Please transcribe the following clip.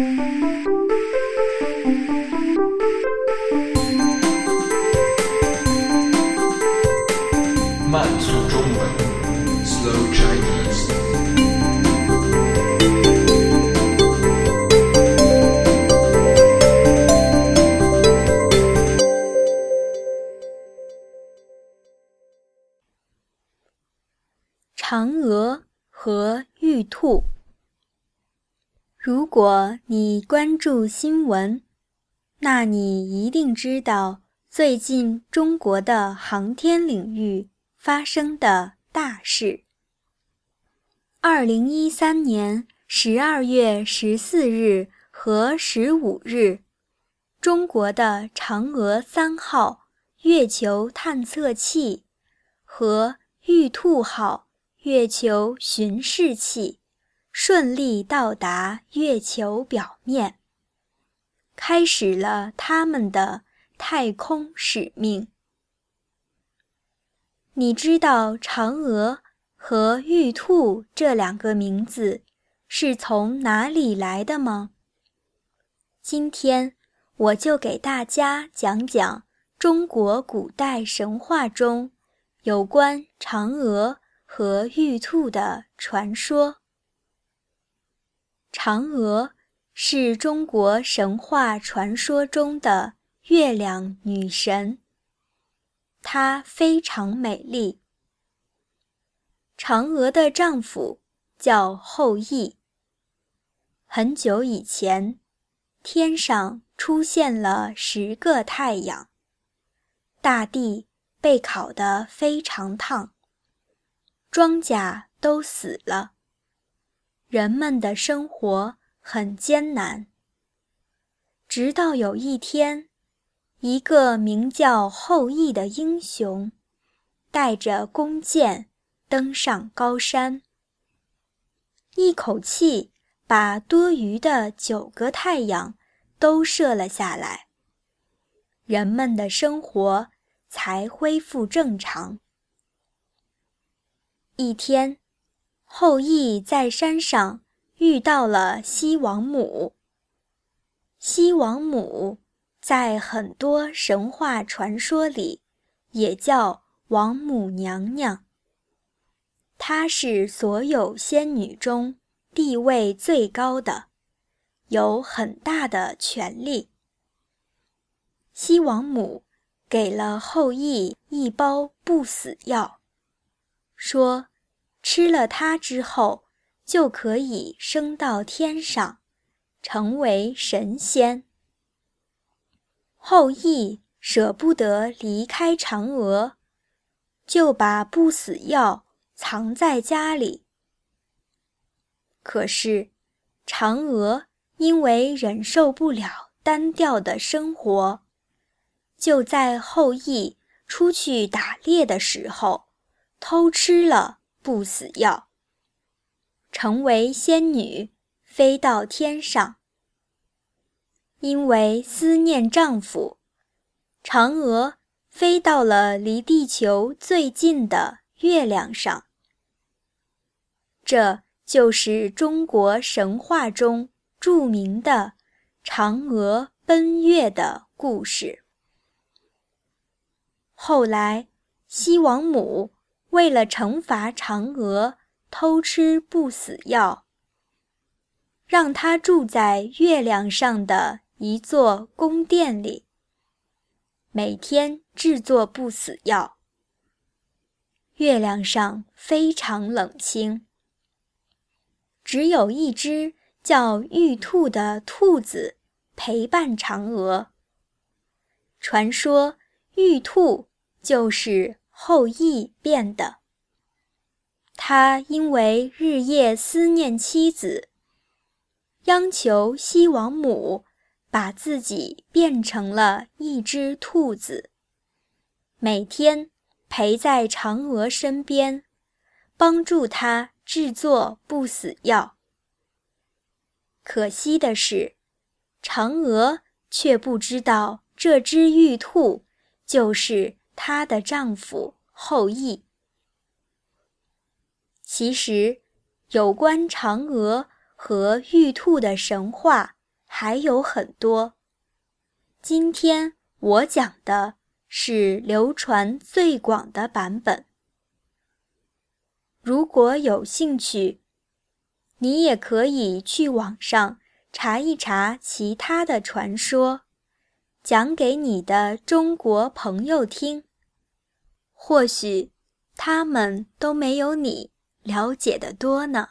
慢速中文，Slow Chinese。嫦娥和玉兔。如果你关注新闻，那你一定知道最近中国的航天领域发生的大事。二零一三年十二月十四日和十五日，中国的嫦娥三号月球探测器和玉兔号月球巡视器顺利到达月球表面，开始了他们的太空使命。你知道嫦娥和玉兔这两个名字是从哪里来的吗？今天我就给大家讲讲中国古代神话中有关嫦娥和玉兔的传说。嫦娥是中国神话传说中的月亮女神，她非常美丽。嫦娥的丈夫叫后羿。很久以前，天上出现了十个太阳，大地被烤得非常烫，庄稼都死了。人们的生活很艰难。直到有一天，一个名叫后羿的英雄，带着弓箭登上高山，一口气把多余的九个太阳都射了下来，人们的生活才恢复正常。一天。后羿在山上遇到了西王母。西王母在很多神话传说里也叫王母娘娘。她是所有仙女中地位最高的，有很大的权力。西王母给了后羿一包不死药，说。吃了它之后，就可以升到天上，成为神仙。后羿舍不得离开嫦娥，就把不死药藏在家里。可是，嫦娥因为忍受不了单调的生活，就在后羿出去打猎的时候偷吃了。不死药，成为仙女，飞到天上。因为思念丈夫，嫦娥飞到了离地球最近的月亮上。这就是中国神话中著名的嫦娥奔月的故事。后来，西王母。为了惩罚嫦娥偷吃不死药，让她住在月亮上的一座宫殿里，每天制作不死药。月亮上非常冷清，只有一只叫玉兔的兔子陪伴嫦娥。传说玉兔就是。后羿变的。他因为日夜思念妻子，央求西王母把自己变成了一只兔子，每天陪在嫦娥身边，帮助她制作不死药。可惜的是，嫦娥却不知道这只玉兔就是。她的丈夫后羿。其实，有关嫦娥和玉兔的神话还有很多。今天我讲的是流传最广的版本。如果有兴趣，你也可以去网上查一查其他的传说，讲给你的中国朋友听。或许他们都没有你了解的多呢。